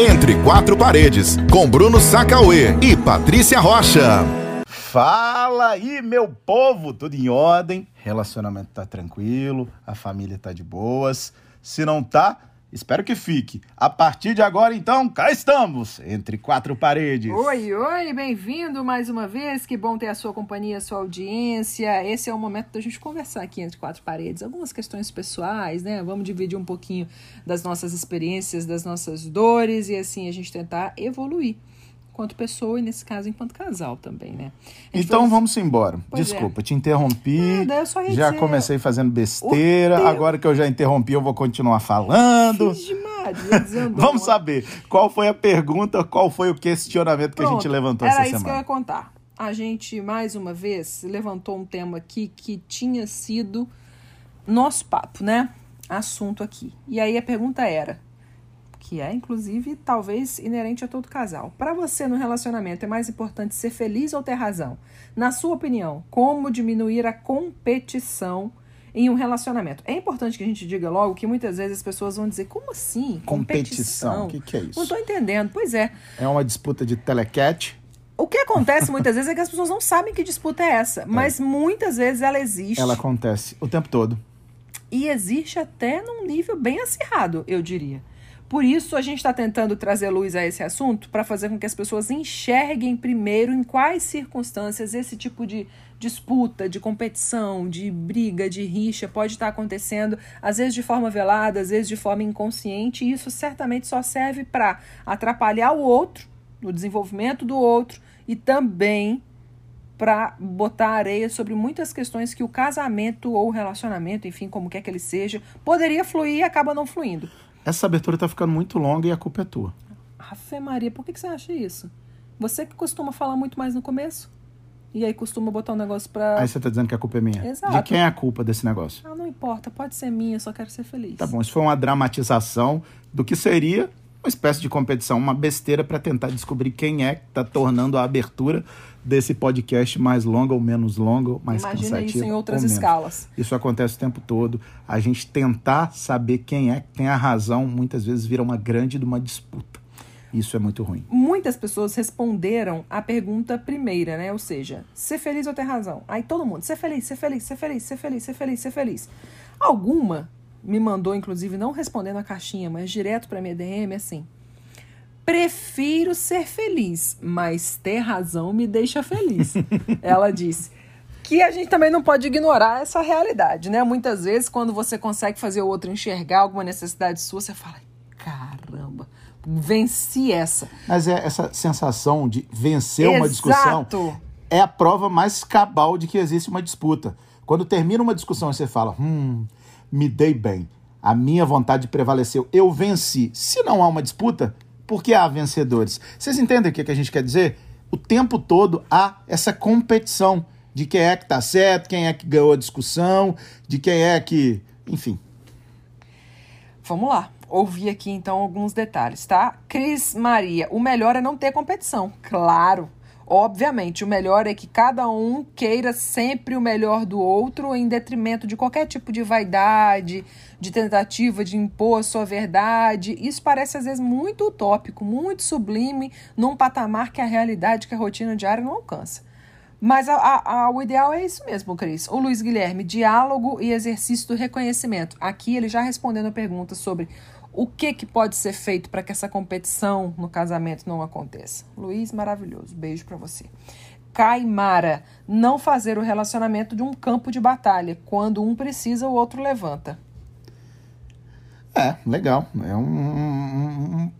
Entre Quatro Paredes, com Bruno Sacauê e Patrícia Rocha. Fala aí, meu povo, tudo em ordem? Relacionamento tá tranquilo, a família tá de boas. Se não tá, Espero que fique. A partir de agora, então, cá estamos, entre quatro paredes. Oi, oi, bem-vindo mais uma vez. Que bom ter a sua companhia, a sua audiência. Esse é o momento da gente conversar aqui entre quatro paredes. Algumas questões pessoais, né? Vamos dividir um pouquinho das nossas experiências, das nossas dores e assim a gente tentar evoluir enquanto pessoa e, nesse caso, enquanto casal também, né? Então vamos embora. Pois é. Desculpa, é. te interrompi. Ah, já dizer... comecei fazendo besteira. Agora que eu já interrompi, eu vou continuar falando. vamos saber qual foi a pergunta, qual foi o questionamento que Pronto, a gente levantou essa semana. Era isso que eu ia contar. A gente, mais uma vez, levantou um tema aqui que tinha sido nosso papo, né? Assunto aqui. E aí a pergunta era: que é, inclusive, talvez inerente a todo casal. Para você no relacionamento é mais importante ser feliz ou ter razão? Na sua opinião, como diminuir a competição em um relacionamento? É importante que a gente diga logo que muitas vezes as pessoas vão dizer: como assim? Competição? O que, que é isso? Não estou entendendo. Pois é. É uma disputa de telecat? O que acontece muitas vezes é que as pessoas não sabem que disputa é essa, é. mas muitas vezes ela existe. Ela acontece o tempo todo. E existe até num nível bem acirrado, eu diria. Por isso, a gente está tentando trazer luz a esse assunto para fazer com que as pessoas enxerguem primeiro em quais circunstâncias esse tipo de disputa, de competição, de briga, de rixa pode estar tá acontecendo, às vezes de forma velada, às vezes de forma inconsciente, e isso certamente só serve para atrapalhar o outro, no desenvolvimento do outro e também para botar areia sobre muitas questões que o casamento ou o relacionamento, enfim, como quer que ele seja, poderia fluir e acaba não fluindo. Essa abertura tá ficando muito longa e a culpa é tua. Afe Maria, por que, que você acha isso? Você que costuma falar muito mais no começo. E aí costuma botar um negócio pra. Aí você tá dizendo que a culpa é minha. Exato. De quem é a culpa desse negócio? Ah, não importa, pode ser minha, eu só quero ser feliz. Tá bom, isso foi uma dramatização do que seria uma espécie de competição, uma besteira para tentar descobrir quem é que tá tornando a abertura desse podcast mais longa ou menos longa, mais Imagina cansativo. isso em outras escalas. Isso acontece o tempo todo. A gente tentar saber quem é que tem a razão, muitas vezes vira uma grande de uma disputa. Isso é muito ruim. Muitas pessoas responderam a pergunta primeira, né? Ou seja, ser feliz ou ter razão. Aí todo mundo, ser feliz, ser feliz, ser feliz, ser feliz, ser feliz, ser feliz. Alguma me mandou, inclusive, não respondendo a caixinha, mas direto para minha DM, assim. Prefiro ser feliz, mas ter razão me deixa feliz. Ela disse que a gente também não pode ignorar essa realidade, né? Muitas vezes, quando você consegue fazer o outro enxergar alguma necessidade sua, você fala: caramba, venci essa. Mas é essa sensação de vencer Exato. uma discussão é a prova mais cabal de que existe uma disputa. Quando termina uma discussão e você fala: hum, me dei bem, a minha vontade prevaleceu, eu venci. Se não há uma disputa, porque há vencedores. Vocês entendem o que, a gente quer dizer? O tempo todo há essa competição de quem é que está certo, quem é que ganhou a discussão, de quem é que. Enfim. Vamos lá. Ouvir aqui então alguns detalhes, tá? Cris Maria, o melhor é não ter competição. Claro, Obviamente, o melhor é que cada um queira sempre o melhor do outro em detrimento de qualquer tipo de vaidade, de tentativa de impor a sua verdade. Isso parece às vezes muito utópico, muito sublime, num patamar que a realidade, que a rotina diária não alcança. Mas a, a, a, o ideal é isso mesmo, Cris. O Luiz Guilherme, diálogo e exercício do reconhecimento. Aqui ele já respondendo a pergunta sobre o que, que pode ser feito para que essa competição no casamento não aconteça? Luiz, maravilhoso. Beijo para você. Caimara, não fazer o relacionamento de um campo de batalha. Quando um precisa, o outro levanta. É, legal. É um, um,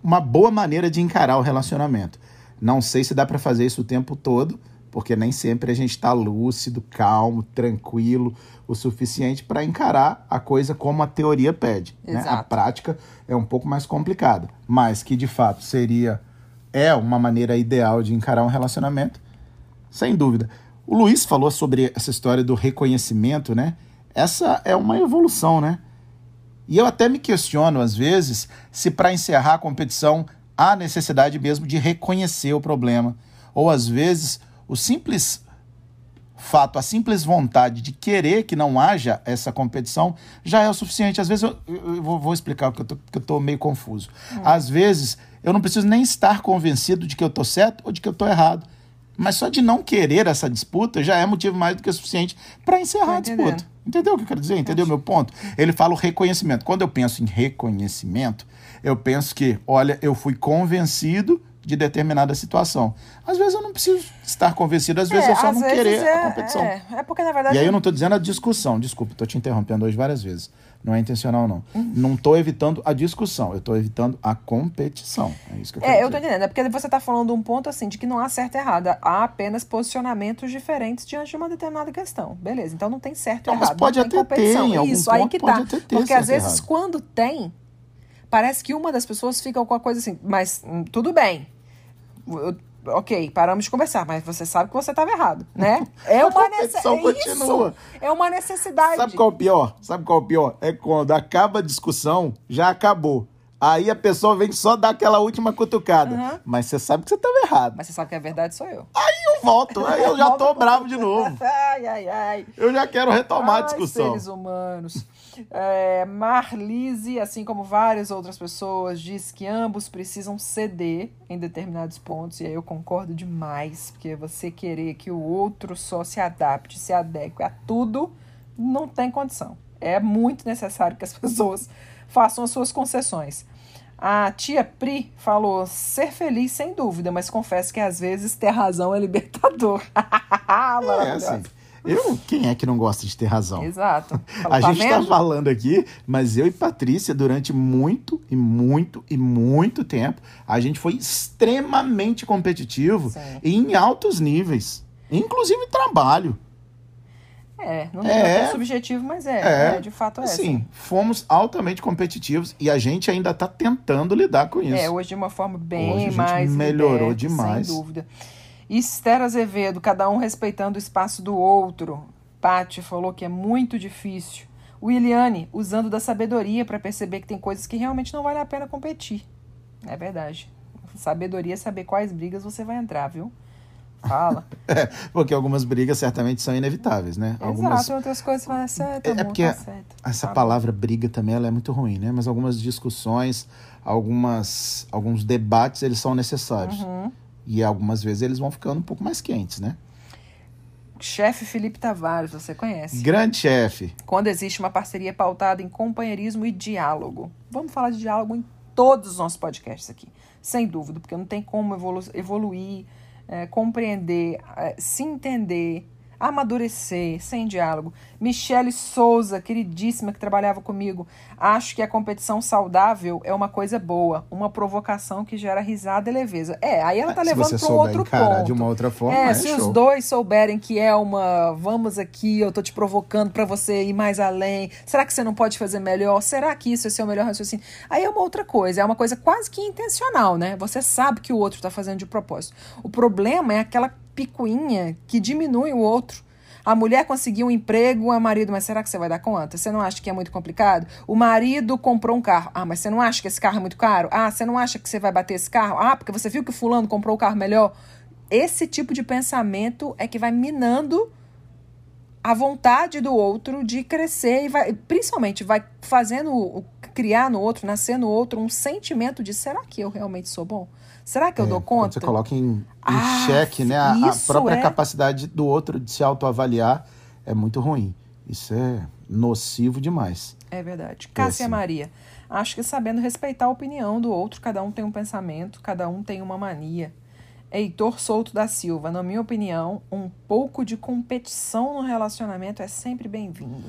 uma boa maneira de encarar o relacionamento. Não sei se dá para fazer isso o tempo todo, porque nem sempre a gente está lúcido, calmo, tranquilo o suficiente para encarar a coisa como a teoria pede. Né? A prática é um pouco mais complicada, mas que de fato seria é uma maneira ideal de encarar um relacionamento, sem dúvida. O Luiz falou sobre essa história do reconhecimento, né? Essa é uma evolução, né? E eu até me questiono às vezes se para encerrar a competição há necessidade mesmo de reconhecer o problema, ou às vezes o simples fato, a simples vontade de querer que não haja essa competição já é o suficiente. Às vezes, eu, eu vou, vou, explicar porque eu, tô, porque eu tô meio confuso. Hum. Às vezes, eu não preciso nem estar convencido de que eu tô certo ou de que eu tô errado. Mas só de não querer essa disputa já é motivo mais do que suficiente para encerrar a disputa. Entendeu o que eu quero dizer? Entendeu o meu ponto? Ele fala o reconhecimento. Quando eu penso em reconhecimento, eu penso que, olha, eu fui convencido de determinada situação. Às vezes eu não preciso estar convencido, às vezes é, eu só não querer é, a competição. É, é, porque na verdade. E aí eu não estou dizendo a discussão, desculpa, estou te interrompendo hoje várias vezes. Não é intencional, não. Uhum. Não estou evitando a discussão, eu estou evitando a competição. É isso que eu quero É, dizer. eu estou entendendo. É porque você está falando um ponto assim de que não há certo e errado. Há apenas posicionamentos diferentes diante de uma determinada questão. Beleza, então não tem certo e não, errado. Mas pode até ter, em Isso, aí que tá. Porque às vezes, errado. quando tem, parece que uma das pessoas fica com a coisa assim, mas hum, tudo bem ok, paramos de conversar, mas você sabe que você estava errado, né? É uma necessidade. É uma necessidade. Sabe qual é o pior? Sabe qual é o pior? É quando acaba a discussão, já acabou. Aí a pessoa vem só dar aquela última cutucada. Uhum. Mas você sabe que você estava errado. Mas você sabe que a verdade sou eu. Aí eu volto. Aí eu já tô bravo de novo. ai, ai, ai. Eu já quero retomar ai, a discussão. seres humanos. É, Marlise, assim como várias outras pessoas, diz que ambos precisam ceder em determinados pontos, e aí eu concordo demais, porque você querer que o outro só se adapte, se adeque a tudo, não tem condição. É muito necessário que as pessoas façam as suas concessões. A tia Pri falou: ser feliz sem dúvida, mas confesso que às vezes ter razão é libertador. é, assim, eu, quem é que não gosta de ter razão? Exato. a tá gente está falando aqui, mas eu e Patrícia, durante muito e muito e muito tempo, a gente foi extremamente competitivo Sim. em altos níveis, inclusive trabalho. É, não é, é subjetivo, mas é, é, é de fato é. Sim, assim. fomos altamente competitivos e a gente ainda está tentando lidar com isso. É, hoje de uma forma bem hoje mais melhorou liberta, demais. Sem dúvida. Esther Azevedo, cada um respeitando o espaço do outro. Pati falou que é muito difícil. Williane, usando da sabedoria para perceber que tem coisas que realmente não vale a pena competir. É verdade. Sabedoria é saber quais brigas você vai entrar, viu? Fala. é, porque algumas brigas certamente são inevitáveis, né? Exato, algumas... outras coisas falam, é certo, é, é porque tá certo. essa tá palavra bom. briga também ela é muito ruim, né? Mas algumas discussões, algumas, alguns debates, eles são necessários. Uhum. E algumas vezes eles vão ficando um pouco mais quentes, né? Chefe Felipe Tavares, você conhece? Grande chefe. Quando existe uma parceria pautada em companheirismo e diálogo. Vamos falar de diálogo em todos os nossos podcasts aqui. Sem dúvida, porque não tem como evolu evoluir, é, compreender, é, se entender, amadurecer, sem diálogo. Michele Souza, queridíssima, que trabalhava comigo, acho que a competição saudável é uma coisa boa, uma provocação que gera risada e leveza. É, aí ela tá é, levando para um outro ponto. de uma outra forma, é, é se show. os dois souberem que é uma, vamos aqui, eu tô te provocando para você ir mais além. Será que você não pode fazer melhor? Será que isso é seu melhor raciocínio? Aí é uma outra coisa, é uma coisa quase que intencional, né? Você sabe que o outro tá fazendo de propósito. O problema é aquela picuinha que diminui o outro. A mulher conseguiu um emprego, a marido, mas será que você vai dar conta? Você não acha que é muito complicado? O marido comprou um carro. Ah, mas você não acha que esse carro é muito caro? Ah, você não acha que você vai bater esse carro? Ah, porque você viu que o fulano comprou o carro melhor? Esse tipo de pensamento é que vai minando a vontade do outro de crescer e vai, principalmente vai fazendo criar no outro, nascer no outro um sentimento de será que eu realmente sou bom? Será que eu é, dou conta? Você coloca em, em ah, xeque né, a, a própria é... capacidade do outro de se autoavaliar é muito ruim. Isso é nocivo demais. É verdade. Cássia Maria. Acho que sabendo respeitar a opinião do outro, cada um tem um pensamento, cada um tem uma mania. Heitor Souto da Silva, na minha opinião, um pouco de competição no relacionamento é sempre bem-vindo.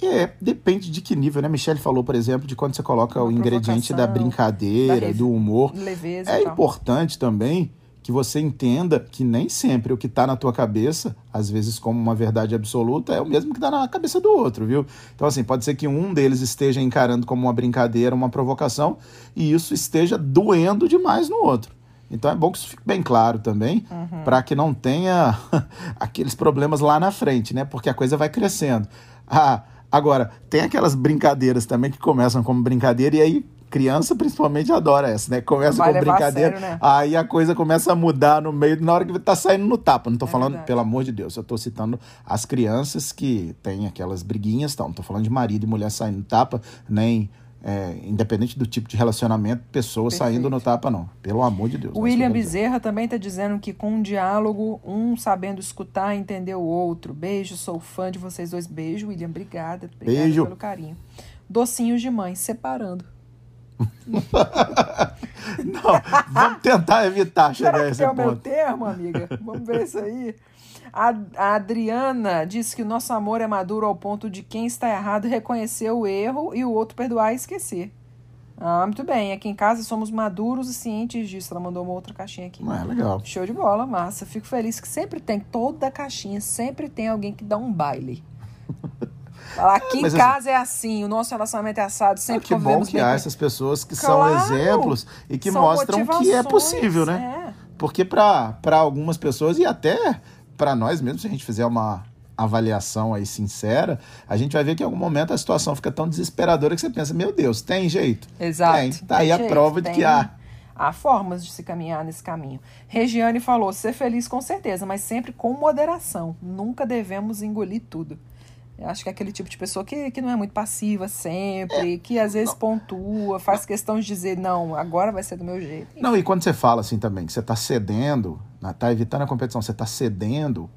É, depende de que nível, né? Michelle falou, por exemplo, de quando você coloca Uma o ingrediente da brincadeira, da do humor. Leveza é importante também que você entenda que nem sempre o que está na tua cabeça, às vezes como uma verdade absoluta, é o mesmo que está na cabeça do outro, viu? Então, assim, pode ser que um deles esteja encarando como uma brincadeira, uma provocação, e isso esteja doendo demais no outro. Então é bom que isso fique bem claro também, uhum. para que não tenha aqueles problemas lá na frente, né? Porque a coisa vai crescendo. Ah, Agora, tem aquelas brincadeiras também que começam como brincadeira e aí Criança principalmente adora essa, né? Começa com levar a brincadeira, sério, né? aí a coisa começa a mudar no meio, na hora que tá saindo no tapa. Não tô É falando, verdade. pelo amor de Deus, eu tô citando as crianças que têm aquelas briguinhas tal. Não tô falando de marido e mulher saindo no tapa, nem. É, independente do tipo de relacionamento, pessoas Perfeito. saindo no tapa, não. Pelo amor de Deus. É William. Bezerra também está dizendo que com um diálogo, um sabendo escutar e entender o outro. Beijo, sou fã de vocês dois. Beijo, William. Obrigada. Obrigada Beijo. pelo carinho. Docinhos de mãe, separando. Não, vamos tentar evitar chegar Será a que esse é o meu ponto. termo, amiga? Vamos ver isso aí. A, a Adriana disse que o nosso amor é maduro ao ponto de quem está errado reconhecer o erro e o outro perdoar e esquecer. Ah, muito bem. Aqui em casa somos maduros e cientes disso. Ela mandou uma outra caixinha aqui. É legal. Show de bola, massa. Fico feliz que sempre tem, toda caixinha, sempre tem alguém que dá um baile. Fala, aqui em mas assim- casa é assim, o nosso relacionamento é assado, Ah, sempre que bom que há essas pessoas que Claro! são exemplos e que mostram que é possível, né? é. Porque para algumas pessoas e até para nós mesmos, se a gente fizer uma avaliação aí sincera, a gente vai ver que em algum momento a situação fica tão desesperadora que você pensa, meu Deus, tem jeito? Exato. Tem. Tá aí Tem a jeito, prova de tem- que há. Há formas de se caminhar nesse caminho. Regiane falou: ser feliz com certeza, mas sempre com moderação. Nunca devemos engolir tudo. Eu acho que é aquele tipo de pessoa que, que não é muito passiva sempre, que às vezes pontua, faz questão de dizer, não, agora vai ser do meu jeito. Não, e quando você fala assim também, que você está cedendo, né, tá evitando a competição, você está cedendo,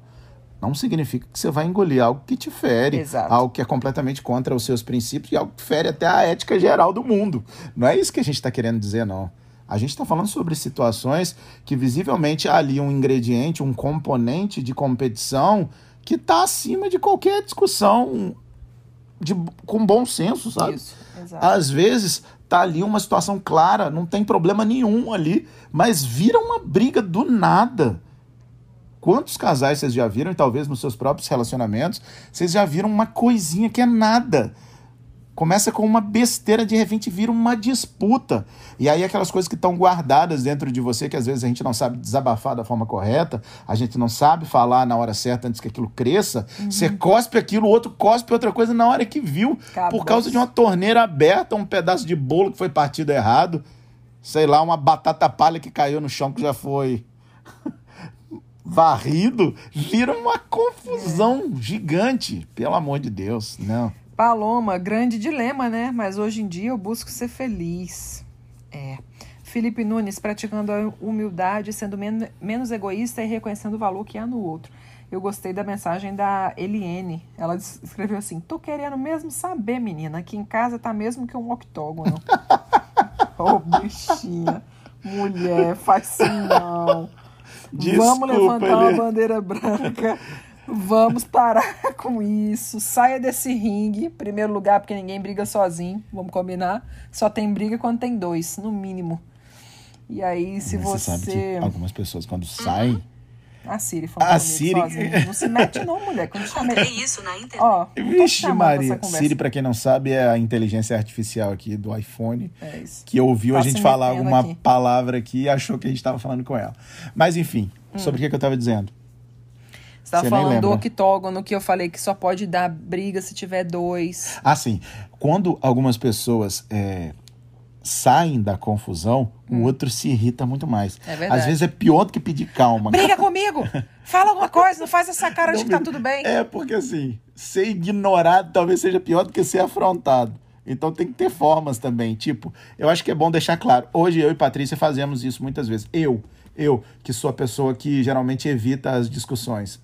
não significa que você vai engolir algo que te fere, Exato. algo que é completamente contra os seus princípios e algo que fere até a ética geral do mundo. Não é isso que a gente está querendo dizer, não. A gente está falando sobre situações que visivelmente há ali um ingrediente, um componente de competição que está acima de qualquer discussão de, com bom senso, sabe? Isso, exato. Às vezes tá ali uma situação clara, não tem problema nenhum ali, mas vira uma briga do nada. Quantos casais vocês já viram, e talvez nos seus próprios relacionamentos, vocês já viram uma coisinha que é nada. Começa com uma besteira, de repente vira uma disputa. E aí aquelas coisas que estão guardadas dentro de você, que às vezes a gente não sabe desabafar da forma correta, a gente não sabe falar na hora certa antes que aquilo cresça. Você cospe aquilo, o outro cospe outra coisa na hora que viu. Acabou. Por causa de uma torneira aberta, um pedaço de bolo que foi partido errado. Sei lá, uma batata palha que caiu no chão que já foi varrido. Vira uma confusão gigante. Pelo amor de Deus, não. Paloma, grande dilema, né? Mas hoje em dia eu busco ser feliz. É. Felipe Nunes, praticando a humildade, sendo men menos egoísta e reconhecendo o valor que há no outro. Eu gostei da mensagem da Eliene. Ela es- escreveu assim: tô querendo mesmo saber, menina. Aqui em casa tá mesmo que um octógono. Ô, bichinha. Mulher, faz assim não. Vamos Desculpa, levantar uma bandeira branca. Vamos parar com isso. Saia desse ringue. Primeiro lugar, porque ninguém briga sozinho. Vamos combinar. Só tem briga quando tem dois, no mínimo. E aí, se Mas você. sabe que algumas pessoas, quando saem. A Siri falando A Siri- sozinha. Não se mete, não, mulher. Quando chamei. Encontrei isso na internet. Ó, Vixe, Maria. Siri, pra quem não sabe, é a inteligência artificial aqui do iPhone. É isso. Que ouviu Tá a gente falar alguma aqui. palavra aqui e achou que a gente tava falando com ela. Mas enfim, Hum. sobre o que, que eu tava dizendo? Você tava Você nem falando do octógono que eu falei que só pode dar briga se tiver dois. Assim, quando algumas pessoas é, saem da confusão, o outro se irrita muito mais. Hum. É verdade. Às vezes é pior do que pedir calma. Briga comigo! Fala alguma coisa, não faz essa cara de que tá tudo bem. É porque assim, ser ignorado talvez seja pior do que ser afrontado. Então tem que ter formas também. Tipo, eu acho que é bom deixar claro. Hoje eu e Patrícia fazemos isso muitas vezes. Eu, eu, que sou a pessoa que geralmente evita as discussões.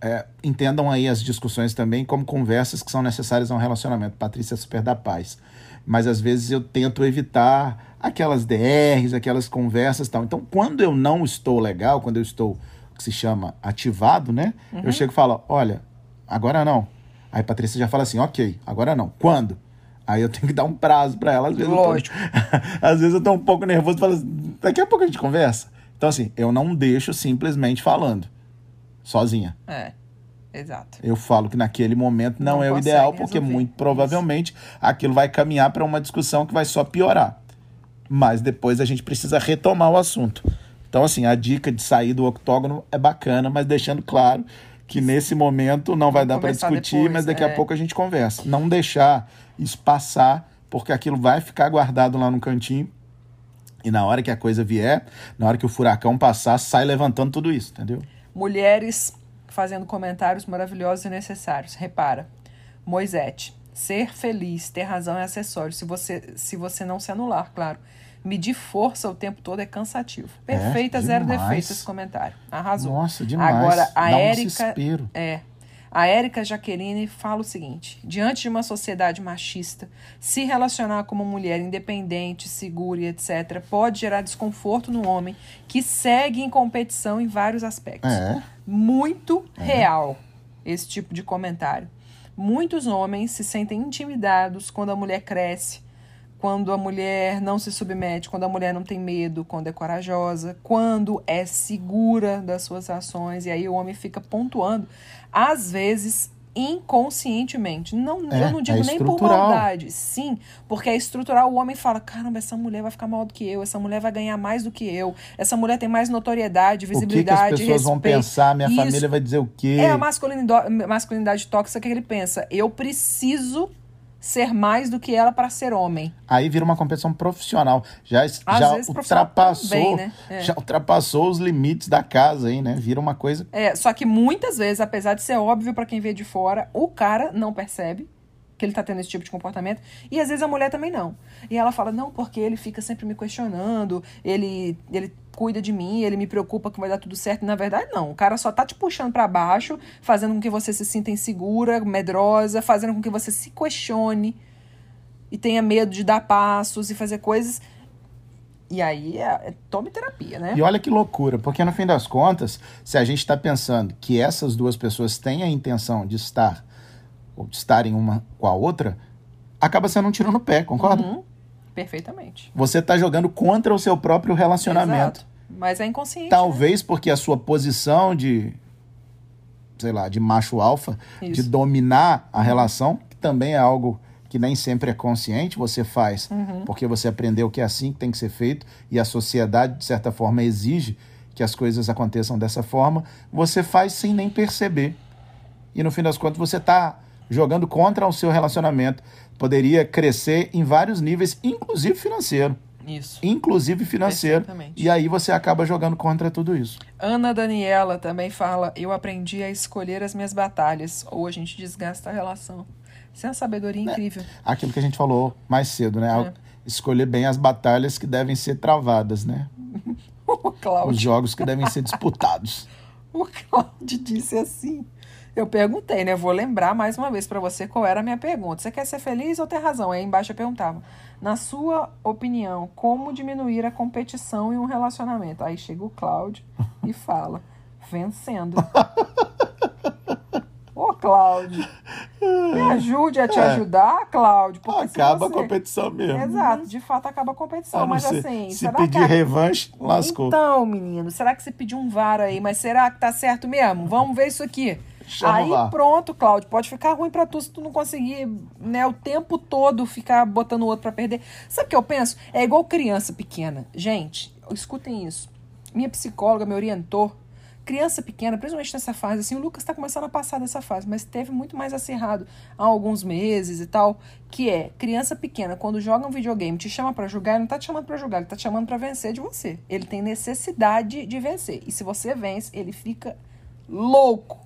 É, entendam aí as discussões também como conversas que são necessárias a um relacionamento. Patrícia é super da paz. Mas às vezes eu tento evitar aquelas DRs, aquelas conversas e tal. Então, quando eu não estou legal, quando eu estou, o que se chama, ativado, né? Eu chego e falo, olha, agora não. Aí Patrícia já fala assim, ok, agora não. Quando? Aí eu tenho que dar um prazo para ela. Às vezes, Lógico. Eu tô, às vezes eu tô um pouco nervoso e falo assim, daqui a pouco a gente conversa. Então, assim, eu não deixo simplesmente falando, sozinha. É, exato. Eu falo que naquele momento não, Não é o ideal, porque resolver. muito provavelmente aquilo vai caminhar para uma discussão que vai só piorar. Mas depois a gente precisa retomar o assunto. Então, assim, a dica de sair do octógono é bacana, mas deixando claro que nesse momento não vai Vamos dar para discutir, depois, mas daqui é. a pouco a gente conversa. Não deixar isso passar porque aquilo vai ficar guardado lá no cantinho. E na hora que a coisa vier, na hora que o furacão passar, sai levantando tudo isso, entendeu? Mulheres fazendo comentários maravilhosos e necessários. Repara, Moisete, ser feliz, ter razão é acessório, se você, se você não se anular, claro. Medir força o tempo todo é cansativo. Perfeita, zero demais. defeito esse comentário. Arrasou. Nossa, demais. Agora, a Dá um Érica. desespero. é. A Érica Jaqueline fala o seguinte: diante de uma sociedade machista, se relacionar com uma mulher independente, segura e etc., pode gerar desconforto no homem que segue em competição em vários aspectos É. muito real esse tipo de comentário. Muitos homens se sentem intimidados quando a mulher cresce, quando a mulher não se submete, quando a mulher não tem medo, quando é corajosa, quando é segura das suas ações, e aí o homem fica pontuando, às vezes inconscientemente. Não, É, eu não digo é nem por maldade, sim, porque é estrutural. O homem fala: caramba, essa mulher vai ficar maior do que eu, essa mulher vai ganhar mais do que eu, essa mulher tem mais notoriedade, O que, que visibilidade, as pessoas vão respeito. pensar? Minha Isso. família vai dizer o quê? É a masculinidade, masculinidade tóxica que ele pensa. Eu preciso ser mais do que ela para ser homem. Aí vira uma competição profissional. Já, Às já vezes ultrapassou, também, né? É. já ultrapassou os limites da casa aí, né? Vira uma coisa. É, só que muitas vezes, apesar de ser óbvio para quem vê de fora, o cara não percebe que ele tá tendo esse tipo de comportamento. E às vezes a mulher também não. E ela fala, não, porque ele fica sempre me questionando, ele, ele cuida de mim, ele me preocupa que vai dar tudo certo. E, na verdade, não. O cara só tá te puxando para baixo, fazendo com que você se sinta insegura, medrosa, fazendo com que você se questione e tenha medo de dar passos e fazer coisas. E aí, é, é, tome terapia, né? E olha que loucura, porque no fim das contas, se a gente está pensando que essas duas pessoas têm a intenção de estar, ou de estarem uma com a outra, acaba sendo um tiro no pé, concorda? Uhum, perfeitamente. Você está jogando contra o seu próprio relacionamento. Exato. Mas é inconsciente. Talvez porque a sua posição de, sei lá, de macho alfa, de Isso. dominar a relação, que também é algo que nem sempre é consciente, você faz Uhum. porque você aprendeu que é assim que tem que ser feito e a sociedade, de certa forma, exige que as coisas aconteçam dessa forma, você faz sem nem perceber. E no fim das contas, você está jogando contra o seu relacionamento. Poderia crescer em vários níveis, inclusive financeiro. Isso. Inclusive financeiro. E aí você acaba jogando contra tudo isso. Ana Daniela também fala: Eu aprendi a escolher as minhas batalhas, ou a gente desgasta a relação. Isso é uma sabedoria incrível. Aquilo que a gente falou mais cedo, né? É. Escolher bem as batalhas que devem ser travadas, né? O Os jogos que devem ser disputados. o Cláudio disse assim. Eu perguntei, né? Vou lembrar mais uma vez pra você qual era a minha pergunta. Você quer ser feliz ou ter razão? Aí embaixo eu perguntava: Na sua opinião, como diminuir a competição em um relacionamento? Aí chega o Cláudio e fala: Vencendo. Ô, Cláudio, me ajude a te É. ajudar, Cláudio. Acaba a você- competição mesmo. Exato, de fato acaba a competição. A não mas ser- assim, se será pedir que. a- revanche, lascou. Então, menino, será que você pediu um VAR aí? Mas será que tá certo mesmo? Vamos ver isso aqui. Chama aí VAR. pronto, Cláudio, pode ficar ruim pra tu se tu não conseguir, né, o tempo todo ficar botando o outro pra perder. Sabe o que eu penso? É igual criança pequena. Gente, escutem isso. Minha psicóloga me orientou. Criança pequena, principalmente nessa fase, assim, o Lucas tá começando a passar dessa fase, mas teve muito mais acirrado há alguns meses e tal, que é, criança pequena, quando joga um videogame, te chama pra jogar, ele não tá te chamando pra jogar, ele tá te chamando pra vencer de você. Ele tem necessidade de vencer. E se você vence, ele fica louco.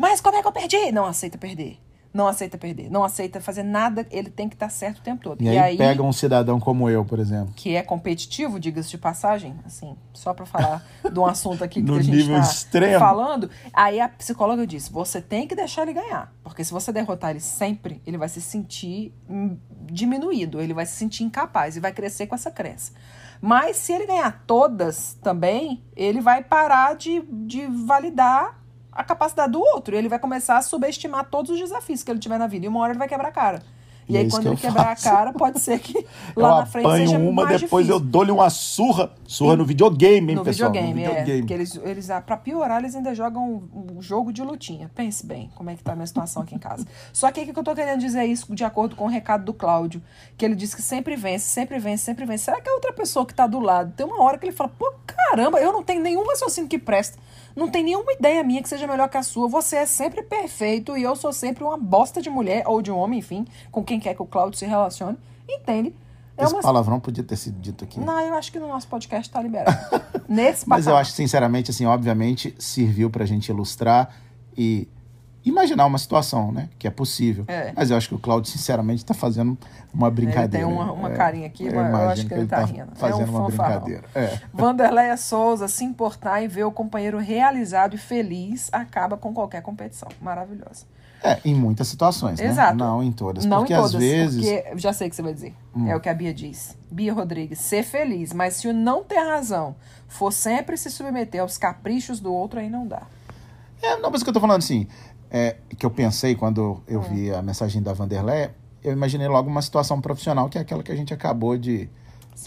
Mas como é que eu perdi? Não aceita perder. Não aceita perder. Não aceita fazer nada. Ele tem que estar certo o tempo todo. E, aí, pega um cidadão como eu, por exemplo. Que é competitivo, diga-se de passagem, assim, só pra falar de um assunto aqui que a gente nível tá extremo. falando. Aí a psicóloga disse: você tem que deixar ele ganhar. Porque se você derrotar ele sempre, ele vai se sentir hum, diminuído, ele vai se sentir incapaz e vai crescer com essa crença. Mas se ele ganhar todas também, ele vai parar de, de validar a capacidade do outro. E ele vai começar a subestimar todos os desafios que ele tiver na vida. E uma hora ele vai quebrar a cara. E, E é aí, quando que ele eu quebrar faço. a cara, pode ser que Eu lá na frente seja uma, mais depois difícil. eu dou-lhe uma surra. Surra no videogame, hein, No pessoal? videogame, no é. videogame. Porque eles, eles, ah, pra piorar, eles ainda jogam um, jogo de lutinha. Pense bem como é que tá a minha situação aqui em casa. Só que o que eu tô querendo dizer é isso de acordo com o recado do Cláudio, que ele disse que sempre vence, sempre vence, sempre vence. Será que a outra pessoa que tá do lado tem uma hora que ele fala, pô, caramba, eu não tenho nenhum raciocínio que presta. Não tem nenhuma ideia minha que seja melhor que a sua. Você é sempre perfeito e eu sou sempre uma bosta de mulher ou de um homem, enfim, com quem quer que o Cláudio se relacione. Entende? É Esse uma... palavrão podia ter sido dito aqui. Não, eu acho que no nosso podcast tá liberado. Nesse Mas eu acho, sinceramente, assim, obviamente, serviu pra gente ilustrar e imaginar uma situação, né? Que é possível. É. Mas eu acho que o Claudio, sinceramente, tá fazendo uma Ele brincadeira. tem uma, uma É, carinha aqui, eu mas eu acho que ele tá rindo. fazendo é um uma fanfarrão. brincadeira. É. Vanderleia Souza se importar em ver o companheiro realizado e feliz acaba com qualquer competição. Maravilhosa. É, em muitas situações, né? Exato. Não em todas. Não porque em todas, às vezes. Hum. porque já sei o que você vai dizer. É o que a Bia diz. Bia Rodrigues, ser feliz, mas se o não ter razão for sempre se submeter aos caprichos do outro, aí não dá. É, não, mas o que eu tô falando assim, é, que eu pensei quando Hum. eu vi a mensagem da Vanderlei, eu imaginei logo uma situação profissional, que é aquela que a gente acabou de,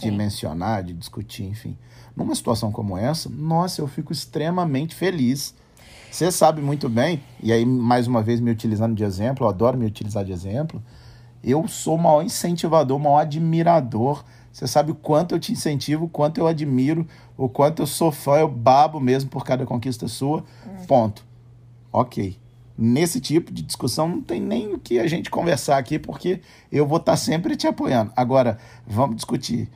de mencionar, de discutir, enfim. Numa situação como essa, nossa, eu fico extremamente feliz. Você sabe muito bem, e aí, mais uma vez, me utilizando de exemplo, eu adoro me utilizar de exemplo, eu sou o maior incentivador, o maior admirador. Você sabe o quanto eu te incentivo, o quanto eu admiro, o quanto eu sou fã, eu babo mesmo por cada conquista sua. Ponto. Ok. Nesse tipo de discussão não tem nem o que a gente conversar aqui, porque eu vou estar sempre te apoiando. Agora, vamos discutir.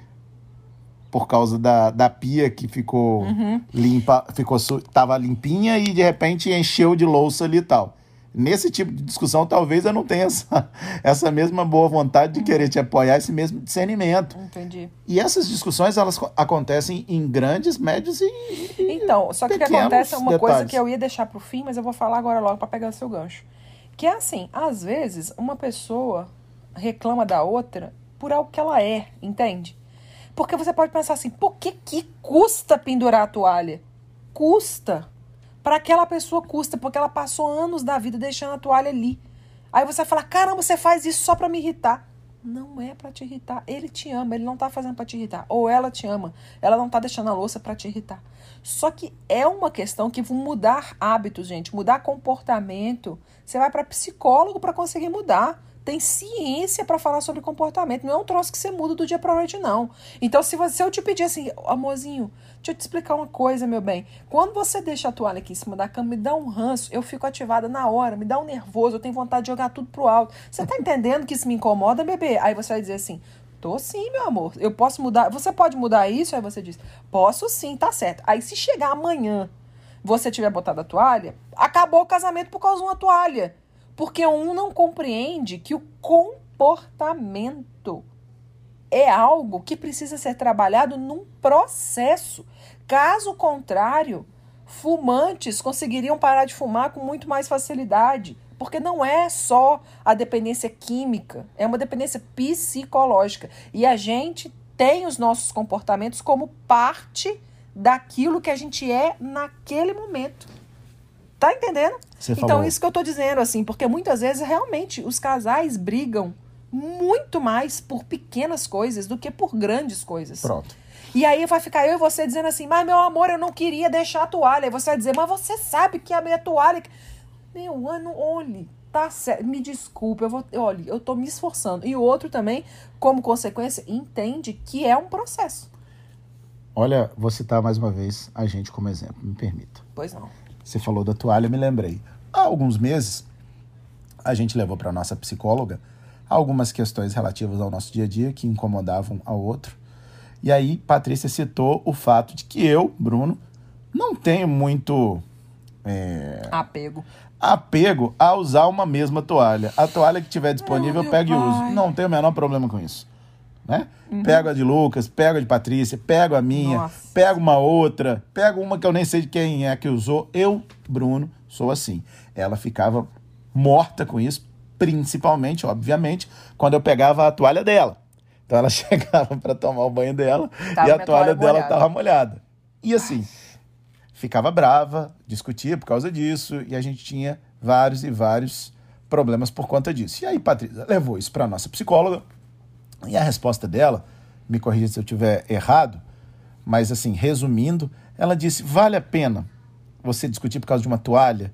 Por causa da, da pia que ficou limpa, ficou tava limpinha e de repente encheu de louça ali e tal. Nesse tipo de discussão, talvez eu não tenha essa, essa mesma boa vontade de querer te apoiar, esse mesmo discernimento. Entendi. E essas discussões, elas co- acontecem em grandes, médios e, Então, só que o que acontece é uma coisa detalhes. que eu ia deixar pro fim, mas eu vou falar agora logo para pegar o seu gancho. Que é assim, às vezes uma pessoa reclama da outra por algo que ela é, entende? Porque você pode pensar assim, por que que custa pendurar a toalha? Custa. Para aquela pessoa custa, porque ela passou anos da vida deixando a toalha ali. Aí você fala, caramba, você faz isso só para me irritar. Não é pra te irritar. Ele te ama, ele não tá fazendo pra te irritar. Ou ela te ama, ela não tá deixando a louça pra te irritar. Só que é uma questão que mudar hábitos, gente, mudar comportamento. Você vai pra psicólogo pra conseguir mudar. Tem ciência pra falar sobre comportamento. Não é um troço que você muda do dia pra noite, não. Então, se, você, se eu te pedir assim, amorzinho, deixa eu te explicar uma coisa, meu bem. Quando você deixa a toalha aqui em cima da cama, me dá um ranço, eu fico ativada na hora, me dá um nervoso, eu tenho vontade de jogar tudo pro alto. Você tá entendendo que isso me incomoda, bebê? Aí você vai dizer assim, tô sim, meu amor. Eu posso mudar. Você pode mudar isso? Aí você diz, posso sim, tá certo. Aí se chegar amanhã, você tiver botado a toalha, acabou o casamento por causa de uma toalha. Porque um não compreende que o comportamento é algo que precisa ser trabalhado num processo. Caso contrário, fumantes conseguiriam parar de fumar com muito mais facilidade. Porque não é só a dependência química, é uma dependência psicológica. E a gente tem os nossos comportamentos como parte daquilo que a gente é naquele momento. Tá entendendo? Você então, falou. isso que eu tô dizendo, assim, porque muitas vezes realmente os casais brigam muito mais por pequenas coisas do que por grandes coisas. pronto. E aí vai ficar eu e você dizendo assim, mas meu amor, eu não queria deixar a toalha. Aí você vai dizer, mas você sabe que a minha toalha. Meu ano, olhe, tá certo. Me desculpe, eu vou. Olha, eu tô me esforçando. E o outro também, como consequência, entende que é um processo. Olha, vou citar mais uma vez a gente como exemplo, me permita. Pois não. Você falou da toalha, eu me lembrei. Há alguns meses, a gente levou para nossa psicóloga algumas questões relativas ao nosso dia a dia que incomodavam ao outro. E aí, Patrícia citou o fato de que eu, Bruno, não tenho muito é, Apego. apego a usar uma mesma toalha. A toalha que tiver disponível, eu pego e uso. Não tenho o menor problema com isso. Né? Pego a de Lucas, pego a de Patrícia, pego a minha, Nossa. pego uma outra, pego uma que eu nem sei de quem é que usou. Eu, Bruno, sou assim. Ela ficava morta com isso, principalmente, obviamente, quando eu pegava a toalha dela. Então ela chegava para tomar o banho dela Tava e a toalha toalha dela estava molhada. E assim, ficava brava, discutia por causa disso, e a gente tinha vários e vários problemas por conta disso. E aí, Patrícia levou isso para nossa psicóloga, e a resposta dela, me corrija se eu estiver errado, mas assim, resumindo, ela disse: vale a pena você discutir por causa de uma toalha?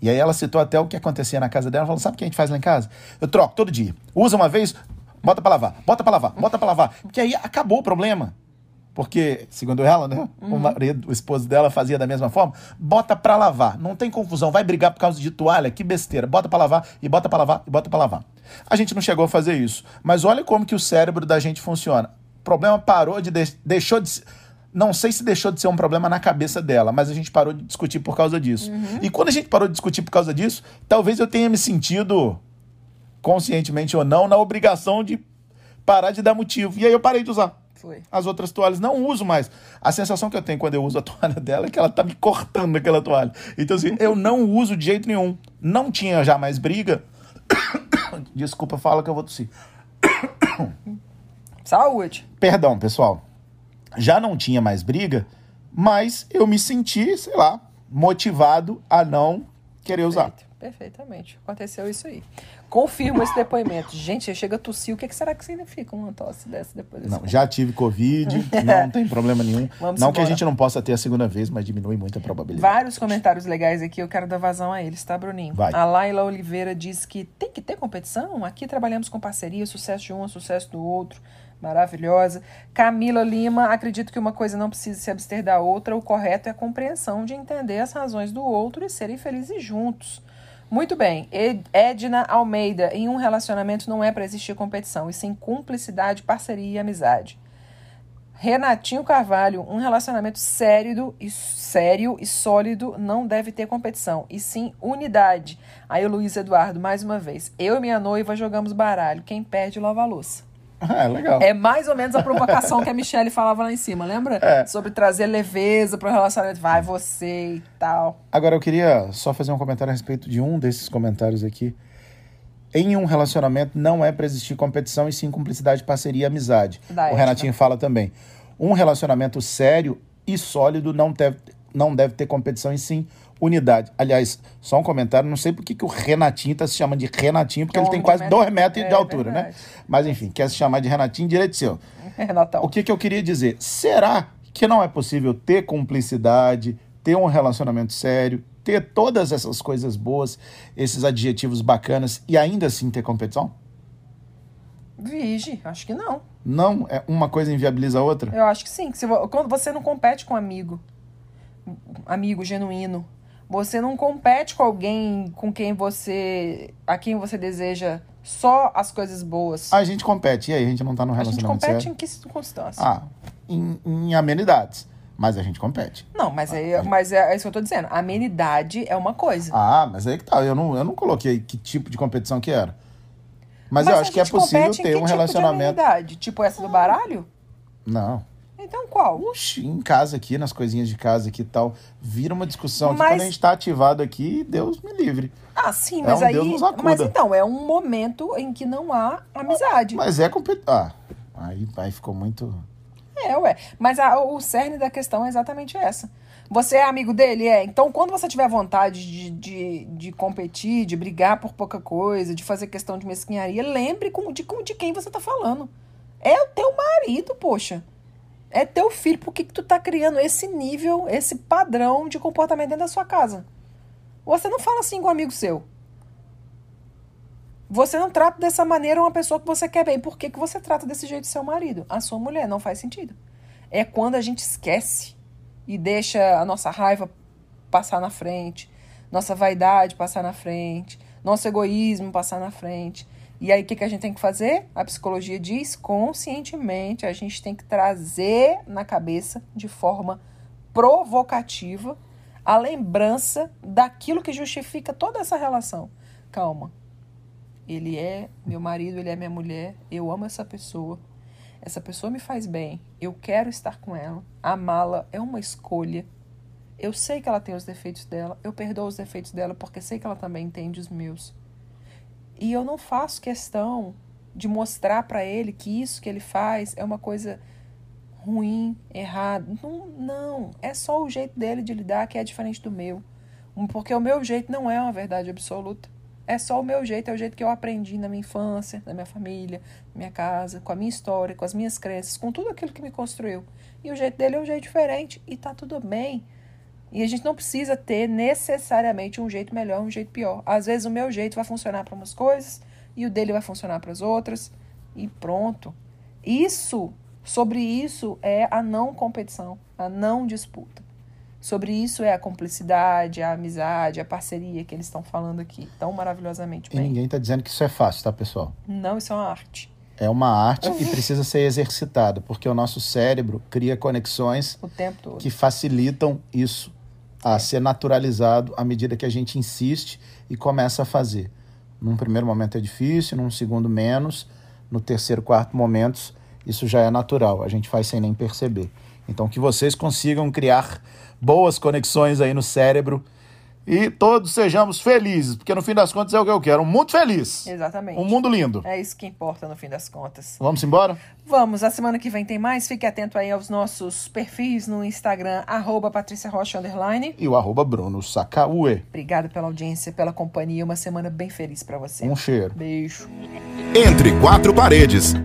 E aí ela citou até o que acontecia na casa dela, ela falou: sabe o que a gente faz lá em casa? Eu troco todo dia. Usa uma vez, bota pra lavar, bota pra lavar, bota pra lavar. Porque aí acabou o problema. Porque, segundo ela, né? O marido, o esposo dela fazia da mesma forma. Bota pra lavar. Não tem confusão. Vai brigar por causa de toalha. Que besteira. Bota pra lavar e bota pra lavar e bota pra lavar. A gente não chegou a fazer isso. Mas olha como que o cérebro da gente funciona. O problema parou de. de- deixou de. Não sei se deixou de ser um problema na cabeça dela, mas a gente parou de discutir por causa disso. E quando a gente parou de discutir por causa disso, talvez eu tenha me sentido, conscientemente ou não, na obrigação de parar de dar motivo. E aí eu parei de usar. Foi. As outras toalhas não uso mais. A sensação que eu tenho quando eu uso a toalha dela é que ela tá me cortando aquela toalha. Então, assim, eu não uso de jeito nenhum. Não tinha já mais briga. Desculpa, fala que eu vou tossir. Saúde. Perdão, pessoal. Já não tinha mais briga, mas eu me senti, sei lá, motivado a não querer usar. Perfeito, Perfeitamente. Aconteceu isso aí. Confirmo esse depoimento. Gente, chega a tossir. O que, que será que significa uma tosse dessa depois desse Não, já tive Covid, não tem problema nenhum. Vamos não que a embora. gente não possa ter a segunda vez, mas diminui muito a probabilidade. Vários comentários legais aqui, eu quero dar vazão a eles, tá, Bruninho? Vai. A Laila Oliveira diz que tem que ter competição. Aqui trabalhamos com parceria, sucesso de um, sucesso do outro. Maravilhosa. Camila Lima, acredito que uma coisa não precisa se abster da outra. O correto é a compreensão de entender as razões do outro e serem felizes juntos. Muito bem. Ed- Edna Almeida, em um relacionamento não é para existir competição, e sim cumplicidade, parceria e amizade. Renatinho Carvalho, um relacionamento sério e, sério e sólido não deve ter competição, e sim unidade. Aí o Luiz Eduardo, mais uma vez. Eu e minha noiva jogamos baralho. Quem perde, lava a louça. É, legal. É mais ou menos a provocação que a Michelle falava lá em cima, lembra? É. Sobre trazer leveza para o relacionamento. Vai você e tal. Agora, eu queria só fazer um comentário a respeito de um desses comentários aqui. Em um relacionamento não é para existir competição e sim cumplicidade, parceria e amizade. Da o Edna. Renatinho fala também. Um relacionamento sério e sólido não deve, não deve ter competição e sim unidade. Aliás, só um comentário, não sei por que, que o Renatinho está se chamando de Renatinho, porque Que é ele tem quase de dois metro- metros é de altura, né? verdade. Mas enfim, quer se chamar de Renatinho, direito seu. Renatão. O que, que eu queria dizer? Será que não é possível ter cumplicidade, ter um relacionamento sério, ter todas essas coisas boas, esses adjetivos bacanas e ainda assim ter competição? Vige, acho que não. Não, é uma coisa inviabiliza a outra? Eu acho que sim. que se quando você não compete com um amigo, amigo genuíno, você não compete com alguém com quem você, a quem você deseja só as coisas boas. A gente compete, e aí a gente não tá num a gente relacionamento compete sério? em que circunstância? Ah, em, em amenidades. Mas a gente compete. Não, mas, é, mas é, é isso que eu tô dizendo. Amenidade é uma coisa. Ah, mas aí que tá. Eu não, eu não coloquei que tipo de competição que era. Mas, eu a acho que é possível ter um tipo relacionamento. amenidade? Tipo essa do baralho? Não. Então qual? Oxi, em casa aqui, nas coisinhas de casa aqui e tal, vira uma discussão Mas- quando a gente tá ativado aqui, Deus me livre. Ah, sim, É mas um aí. Deus nos acuda. Mas então, é um momento em que não há amizade. Mas é competição. Ah, aí, aí ficou muito. É, ué. Mas a- o cerne da questão é exatamente essa. Você é amigo dele? É. Então, quando você tiver vontade de, de, de competir, de brigar por pouca coisa, de fazer questão de mesquinharia, lembre com, de, de quem você tá falando. É o teu marido, poxa. É teu filho. Por que, que tu tá criando esse nível, esse padrão de comportamento dentro da sua casa? Você não fala assim com um amigo seu. Você não trata dessa maneira uma pessoa que você quer bem. Por que, que você trata desse jeito seu marido? A sua mulher. Não faz sentido. É quando a gente esquece e deixa a nossa raiva passar na frente, nossa vaidade passar na frente, nosso egoísmo passar na frente. E aí o que, que a gente tem que fazer? A psicologia diz conscientemente, a gente tem que trazer na cabeça de forma provocativa a lembrança daquilo que justifica toda essa relação. Calma. Ele é meu marido, ele é minha mulher, eu amo essa pessoa. Essa pessoa me faz bem, eu quero estar com ela. Amá-la é uma escolha. Eu sei que ela tem os defeitos dela, eu perdoo os defeitos dela porque sei que ela também entende os meus. E eu não faço questão de mostrar para ele que isso que ele faz é uma coisa ruim, errada. Não, não, é só o jeito dele de lidar que é diferente do meu. Porque o meu jeito não é uma verdade absoluta. É só o meu jeito, é o jeito que eu aprendi na minha infância, na minha família, na minha casa, com a minha história, com as minhas crenças, com tudo aquilo que me construiu. E o jeito dele é um jeito diferente e tá tudo bem. E a gente não precisa ter necessariamente um jeito melhor, um jeito pior. Às vezes o meu jeito vai funcionar para umas coisas e o dele vai funcionar para as outras e pronto. Isso Sobre isso é a não competição, a não disputa. Sobre isso é a cumplicidade, a amizade, a parceria que eles estão falando aqui tão maravilhosamente E bem. ninguém está dizendo que isso é fácil, tá, pessoal? Não, isso é uma arte. É uma arte e precisa ser exercitada, porque o nosso cérebro cria conexões O tempo todo. que facilitam isso a ser naturalizado à medida que a gente insiste e começa a fazer. Num primeiro momento é difícil, num segundo menos, no terceiro, quarto momentos isso já é natural, a gente faz sem nem perceber. Então que vocês consigam criar boas conexões aí no cérebro e todos sejamos felizes, porque no fim das contas é o que eu quero, um mundo feliz, Exatamente. um mundo lindo. É isso que importa no fim das contas. Vamos embora? Vamos, a semana que vem tem mais. Fique atento aí aos nossos perfis no Instagram, arroba Patrícia Rocha, underline. E o arroba Bruno Sacaue. Pela audiência, pela companhia. Uma semana bem feliz pra você. Um cheiro. Beijo. Entre quatro paredes.